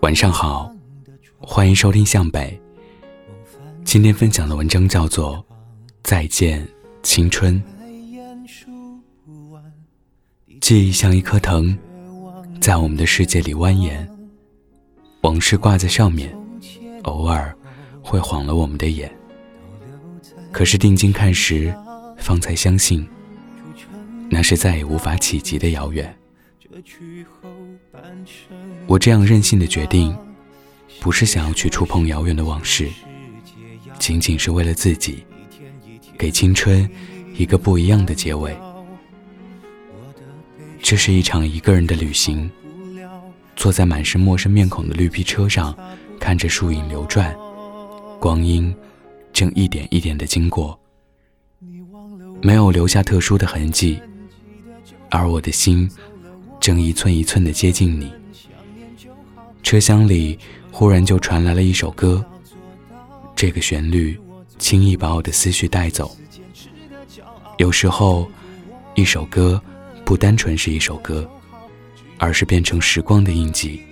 晚上好，欢迎收听向北。今天分享的文章叫做《再见青春》。记忆像一颗藤，在我们的世界里蜿蜒，往事挂在上面，偶尔会晃了我们的眼。可是定睛看时，方才相信，那是再也无法企及的遥远。我这样任性的决定，不是想要去触碰遥远的往事，仅仅是为了自己，给青春一个不一样的结尾。这是一场一个人的旅行，坐在满是陌生面孔的绿皮车上，看着树影流转，光阴正一点一点的经过，没有留下特殊的痕迹，而我的心正一寸一寸的接近你。车厢里忽然就传来了一首歌，这个旋律轻易把我的思绪带走。有时候，一首歌不单纯是一首歌，而是变成时光的印记，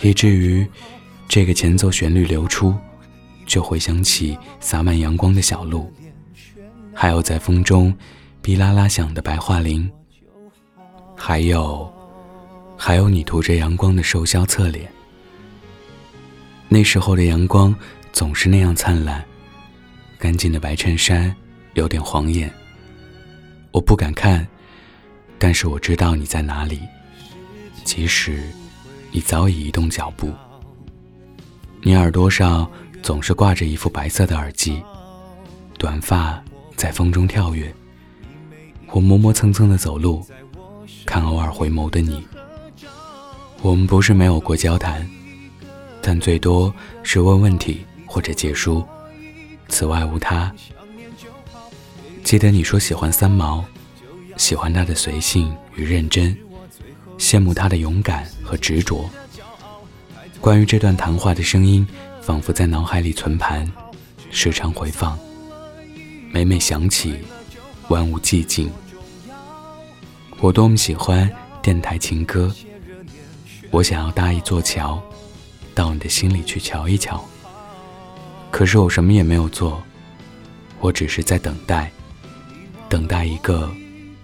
以至于这个前奏旋律流出，就会想起洒满阳光的小路，还有在风中哔啦啦响的白桦林，还有。还有你涂着阳光的瘦削侧脸，那时候的阳光总是那样灿烂。干净的白衬衫有点晃眼，我不敢看，但是我知道你在哪里，即使你早已移动脚步。你耳朵上总是挂着一副白色的耳机，短发在风中跳跃。我磨磨蹭蹭的走路，看偶尔回眸的你。我们不是没有过交谈，但最多是问问题或者借书，此外无他。记得你说喜欢三毛，喜欢他的随性与认真，羡慕他的勇敢和执着。关于这段谈话的声音，仿佛在脑海里存盘，时常回放。每每想起，万物寂静。我多么喜欢电台情歌。我想要搭一座桥，到你的心里去瞧一瞧。可是我什么也没有做，我只是在等待，等待一个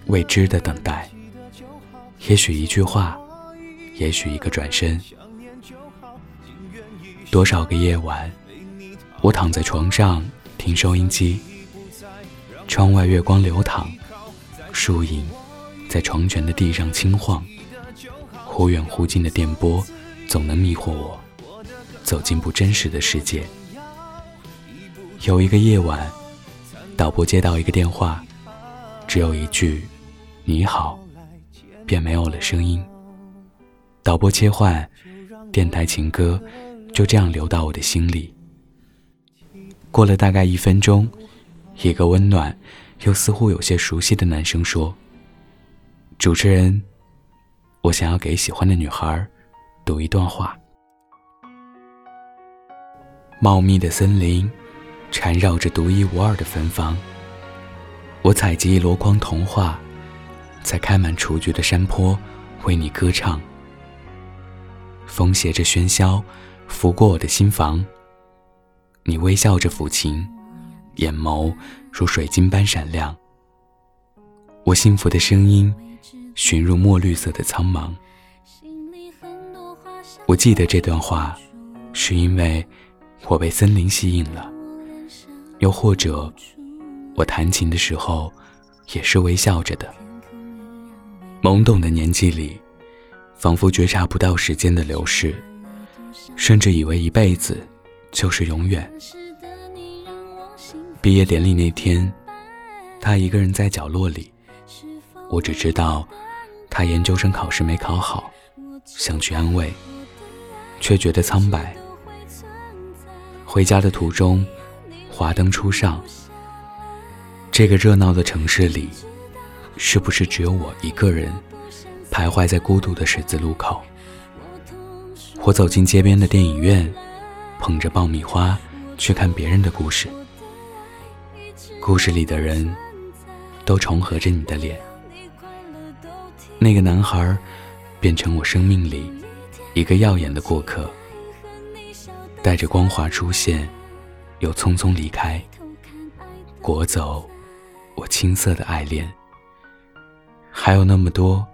未知的等待。也许一句话，也许一个转身。多少个夜晚，我躺在床上听收音机，窗外月光流淌，树影在床前的地上轻晃。忽远忽近的电波，总能迷惑我，走进不真实的世界。有一个夜晚，导播接到一个电话，只有一句“你好”，便没有了声音。导播切换，电台情歌就这样流到我的心里。过了大概一分钟，一个温暖又似乎有些熟悉的男生说：“主持人。”我想要给喜欢的女孩读一段话。茂密的森林缠绕着独一无二的芬芳。我采集一箩筐童话，在开满雏菊的山坡为你歌唱。风携着喧嚣拂过我的心房。你微笑着抚琴，眼眸如水晶般闪亮。我幸福的声音。寻入墨绿色的苍茫。我记得这段话，是因为我被森林吸引了，又或者我弹琴的时候也是微笑着的。懵懂的年纪里，仿佛觉察不到时间的流逝，甚至以为一辈子就是永远。毕业典礼那天，他一个人在角落里，我只知道。他研究生考试没考好，想去安慰，却觉得苍白。回家的途中，华灯初上。这个热闹的城市里，是不是只有我一个人徘徊在孤独的十字路口？我走进街边的电影院，捧着爆米花去看别人的故事。故事里的人，都重合着你的脸。那个男孩，变成我生命里一个耀眼的过客，带着光华出现，又匆匆离开，裹走我青涩的爱恋。还有那么多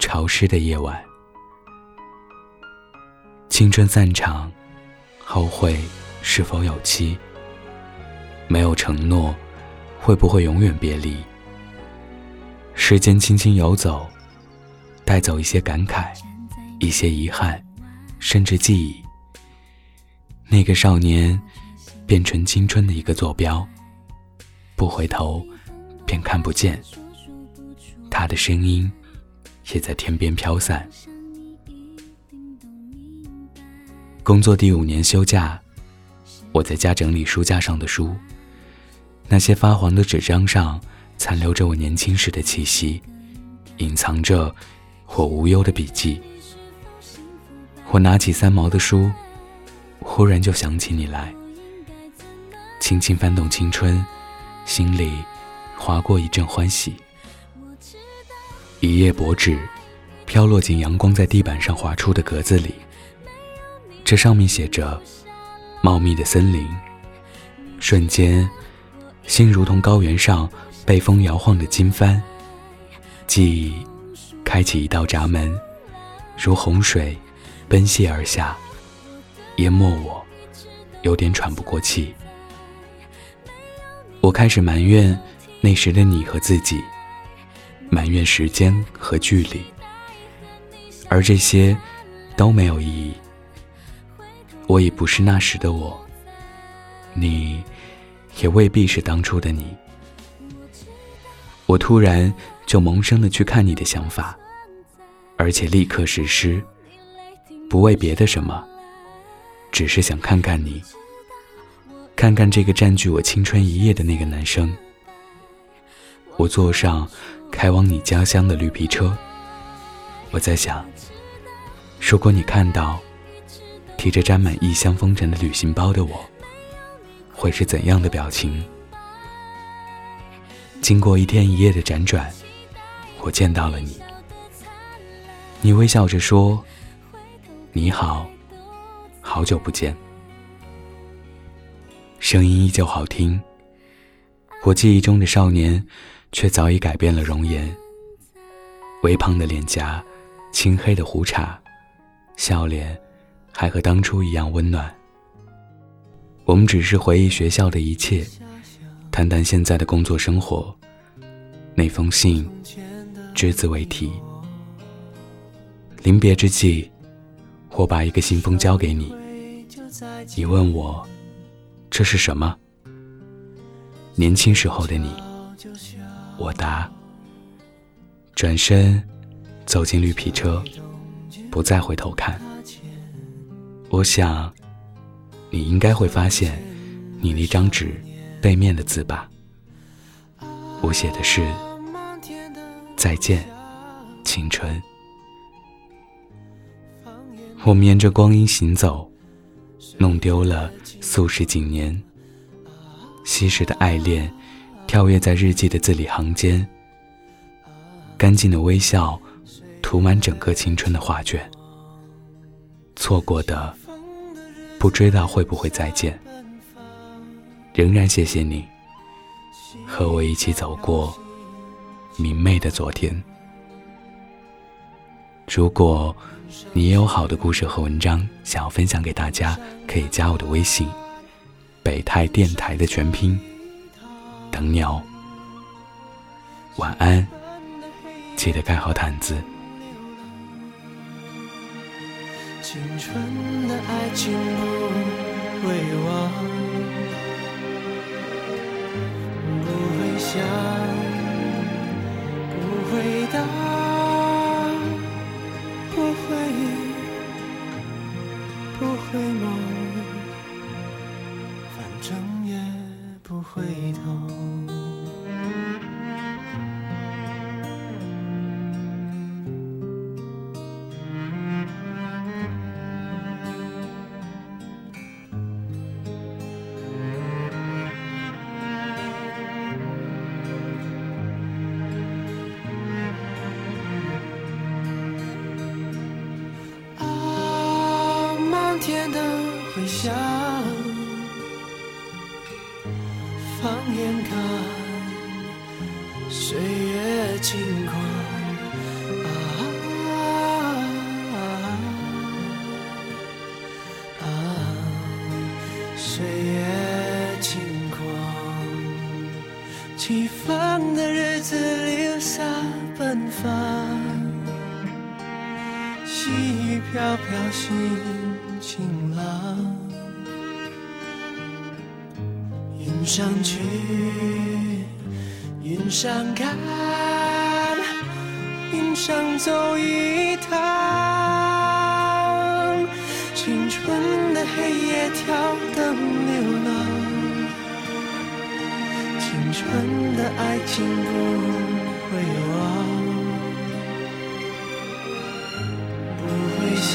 潮湿的夜晚，青春散场，后悔是否有期？没有承诺，会不会永远别离？时间轻轻游走，带走一些感慨。一些遗憾，甚至记忆。那个少年变成青春的一个坐标，不回头便看不见。他的声音也在天边飘散。工作第五年休假，我在家整理书架上的书，那些发黄的纸张上残留着我年轻时的气息，隐藏着或无忧的笔记。我拿起三毛的书，忽然就想起你来，轻轻翻动青春，心里划过一阵欢喜。一页薄纸飘落进阳光在地板上划出的格子里，这上面写着“茂密的森林”。瞬间，心如同高原上被风摇晃的经幡，记忆开启一道闸门，如洪水。奔泻而下，淹没我，有点喘不过气。我开始埋怨那时的你和自己，埋怨时间和距离，而这些都没有意义。我已不是那时的我，你也未必是当初的你。我突然就萌生了去看你的想法，而且立刻实施。不为别的什么，只是想看看你，看看这个占据我青春一夜的那个男生。我坐上开往你家乡的绿皮车，我在想，如果你看到提着沾满异乡风尘的旅行包的我，会是怎样的表情？经过一天一夜的辗转，我见到了你，你微笑着说。你好，好久不见。声音依旧好听，我记忆中的少年，却早已改变了容颜。微胖的脸颊，青黑的胡茬，笑脸还和当初一样温暖。我们只是回忆学校的一切，谈谈现在的工作生活。那封信，只字未提。临别之际。我把一个信封交给你，你问我这是什么？年轻时候的你，我答。转身走进绿皮车，不再回头看。我想，你应该会发现你那张纸背面的字吧。我写的是再见，青春。我们沿着光阴行走，弄丢了素食锦年。昔时的爱恋，跳跃在日记的字里行间。干净的微笑，涂满整个青春的画卷。错过的，不知道会不会再见。仍然谢谢你，和我一起走过明媚的昨天。如果。你也有好的故事和文章想要分享给大家，可以加我的微信“北泰电台”的全拼，等你哦。晚安，记得盖好毯子。青春的爱情不会忘，想，不回答。不回忆，不回眸，反正也不回头。岁月轻狂起风的日子流洒奔放细雨飘飘心晴朗云上去云上看云上走一趟纯的爱情不会忘，不会想，